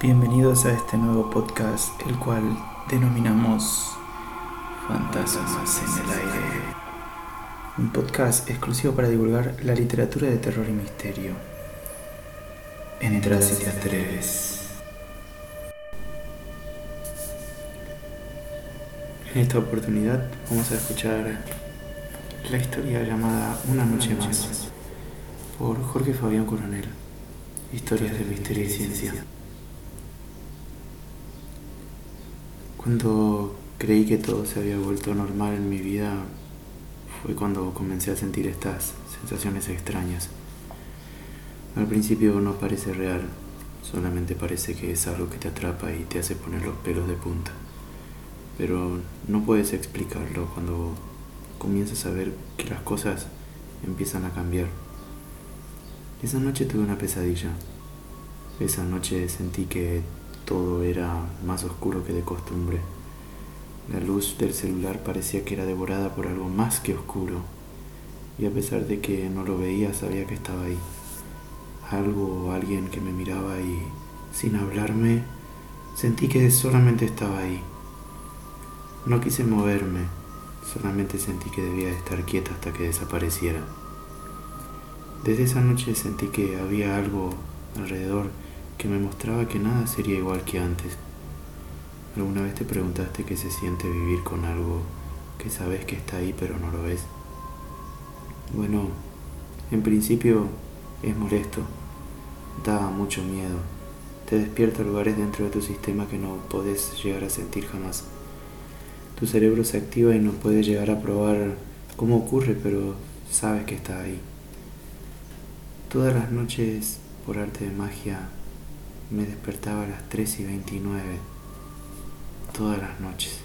Bienvenidos a este nuevo podcast, el cual denominamos Fantasmas en el Aire. Un podcast exclusivo para divulgar la literatura de terror y misterio. Entra si te atreves. En esta oportunidad vamos a escuchar la historia llamada Una noche más por Jorge Fabián Coronel. Historias de misterio y ciencia. Cuando creí que todo se había vuelto normal en mi vida, fue cuando comencé a sentir estas sensaciones extrañas. Al principio no parece real, solamente parece que es algo que te atrapa y te hace poner los pelos de punta. Pero no puedes explicarlo cuando comienzas a ver que las cosas empiezan a cambiar. Esa noche tuve una pesadilla. Esa noche sentí que todo era más oscuro que de costumbre. La luz del celular parecía que era devorada por algo más que oscuro, y a pesar de que no lo veía sabía que estaba ahí. Algo o alguien que me miraba y, sin hablarme, sentí que solamente estaba ahí. No quise moverme, solamente sentí que debía estar quieta hasta que desapareciera. Desde esa noche sentí que había algo alrededor que me mostraba que nada sería igual que antes. ¿Alguna vez te preguntaste qué se siente vivir con algo que sabes que está ahí pero no lo ves? Bueno, en principio es molesto, da mucho miedo, te despierta lugares dentro de tu sistema que no podés llegar a sentir jamás. Tu cerebro se activa y no puede llegar a probar cómo ocurre, pero sabes que está ahí. Todas las noches, por arte de magia, me despertaba a las 3 y 29 todas las noches.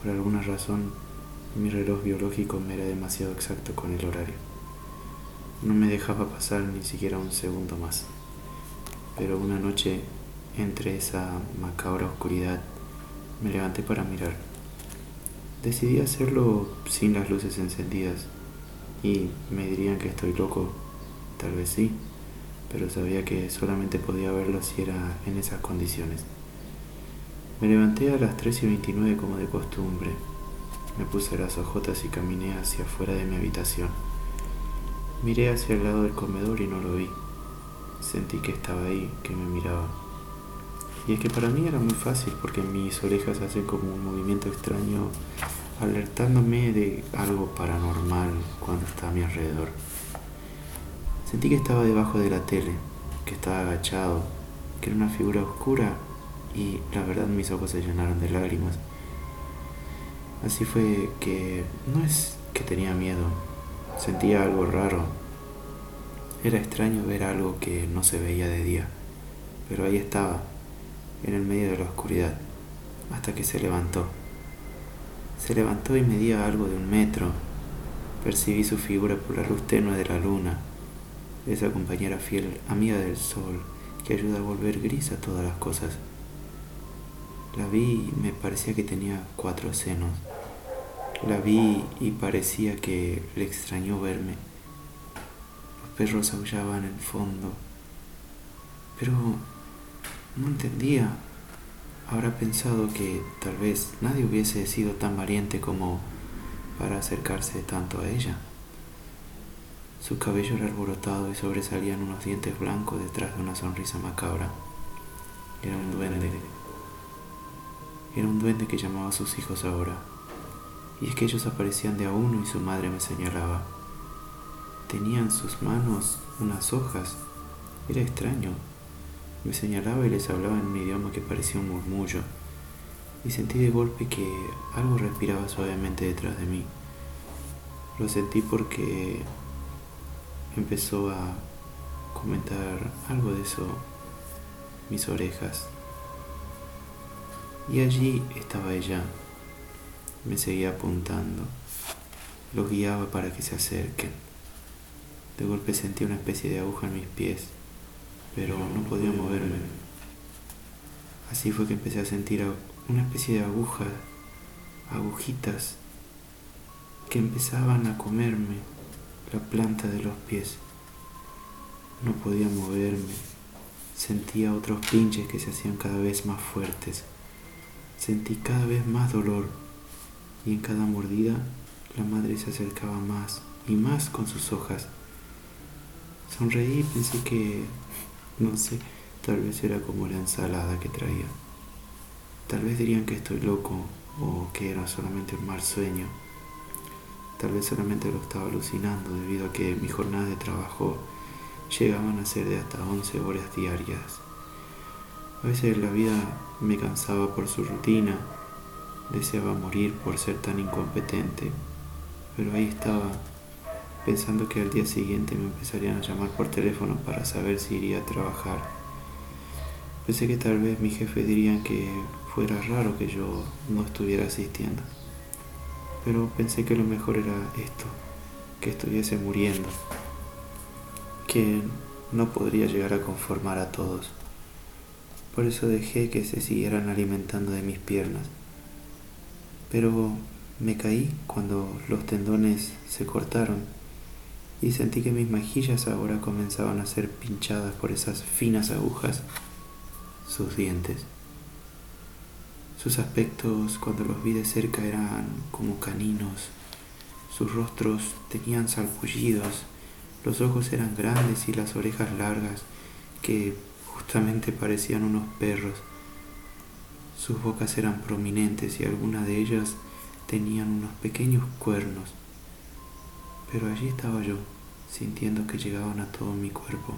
Por alguna razón, mi reloj biológico me era demasiado exacto con el horario. No me dejaba pasar ni siquiera un segundo más. Pero una noche, entre esa macabra oscuridad, me levanté para mirar. Decidí hacerlo sin las luces encendidas y me dirían que estoy loco. Tal vez sí pero sabía que solamente podía verlo si era en esas condiciones. Me levanté a las 3 y 29 como de costumbre. Me puse las ojotas y caminé hacia afuera de mi habitación. Miré hacia el lado del comedor y no lo vi. Sentí que estaba ahí, que me miraba. Y es que para mí era muy fácil porque mis orejas hacen como un movimiento extraño alertándome de algo paranormal cuando está a mi alrededor. Sentí que estaba debajo de la tele, que estaba agachado, que era una figura oscura y la verdad mis ojos se llenaron de lágrimas. Así fue que no es que tenía miedo, sentía algo raro. Era extraño ver algo que no se veía de día, pero ahí estaba, en el medio de la oscuridad, hasta que se levantó. Se levantó y medía algo de un metro. Percibí su figura por la luz tenue de la luna esa compañera fiel, amiga del sol, que ayuda a volver gris a todas las cosas. La vi y me parecía que tenía cuatro senos. La vi y parecía que le extrañó verme. Los perros aullaban en fondo. Pero no entendía. Habrá pensado que tal vez nadie hubiese sido tan valiente como para acercarse tanto a ella. Su cabello era alborotado y sobresalían unos dientes blancos detrás de una sonrisa macabra. Era un duende. Era un duende que llamaba a sus hijos ahora. Y es que ellos aparecían de a uno y su madre me señalaba. Tenía en sus manos unas hojas. Era extraño. Me señalaba y les hablaba en un idioma que parecía un murmullo. Y sentí de golpe que algo respiraba suavemente detrás de mí. Lo sentí porque empezó a comentar algo de eso mis orejas. Y allí estaba ella. Me seguía apuntando. Los guiaba para que se acerquen. De golpe sentí una especie de aguja en mis pies, pero no podía moverme. Así fue que empecé a sentir una especie de agujas, agujitas, que empezaban a comerme la planta de los pies. No podía moverme. Sentía otros pinches que se hacían cada vez más fuertes. Sentí cada vez más dolor y en cada mordida la madre se acercaba más y más con sus hojas. Sonreí y pensé que, no sé, tal vez era como la ensalada que traía. Tal vez dirían que estoy loco o que era solamente un mal sueño. Tal vez solamente lo estaba alucinando debido a que mis jornadas de trabajo llegaban a ser de hasta 11 horas diarias. A veces la vida me cansaba por su rutina, deseaba morir por ser tan incompetente, pero ahí estaba, pensando que al día siguiente me empezarían a llamar por teléfono para saber si iría a trabajar. Pensé que tal vez mis jefes dirían que fuera raro que yo no estuviera asistiendo, pero pensé que lo mejor era esto, que estuviese muriendo que no podría llegar a conformar a todos. Por eso dejé que se siguieran alimentando de mis piernas. Pero me caí cuando los tendones se cortaron y sentí que mis mejillas ahora comenzaban a ser pinchadas por esas finas agujas, sus dientes. Sus aspectos cuando los vi de cerca eran como caninos, sus rostros tenían salpullidos los ojos eran grandes y las orejas largas, que justamente parecían unos perros. Sus bocas eran prominentes y algunas de ellas tenían unos pequeños cuernos. Pero allí estaba yo, sintiendo que llegaban a todo mi cuerpo.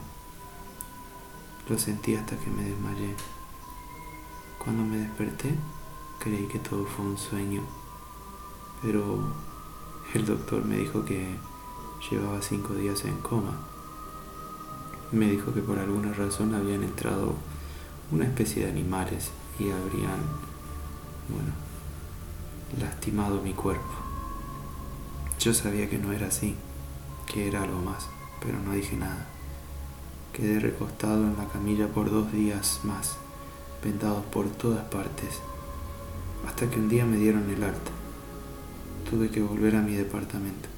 Lo sentí hasta que me desmayé. Cuando me desperté, creí que todo fue un sueño, pero el doctor me dijo que Llevaba cinco días en coma. Me dijo que por alguna razón habían entrado una especie de animales y habrían, bueno, lastimado mi cuerpo. Yo sabía que no era así, que era algo más, pero no dije nada. Quedé recostado en la camilla por dos días más, vendados por todas partes, hasta que un día me dieron el alta. Tuve que volver a mi departamento.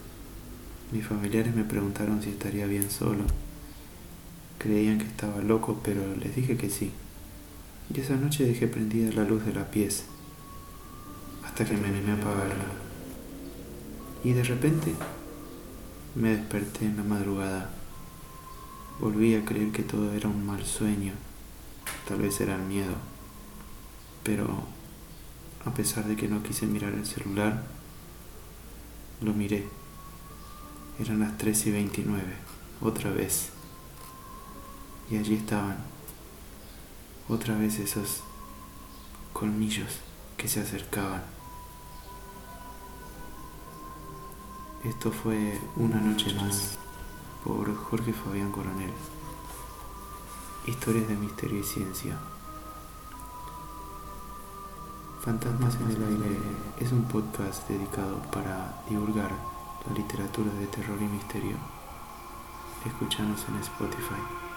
Mis familiares me preguntaron si estaría bien solo. Creían que estaba loco, pero les dije que sí. Y esa noche dejé prendida la luz de la pieza, hasta que me animé a apagarla. Y de repente me desperté en la madrugada. Volví a creer que todo era un mal sueño, tal vez era el miedo. Pero a pesar de que no quise mirar el celular, lo miré. Eran las 3 y 29, otra vez. Y allí estaban, otra vez esos colmillos que se acercaban. Esto fue Una noche más por Jorge Fabián Coronel. Historias de misterio y ciencia. Fantasmas en el aire es un podcast dedicado para divulgar la literatura de terror y misterio. Escúchanos en Spotify.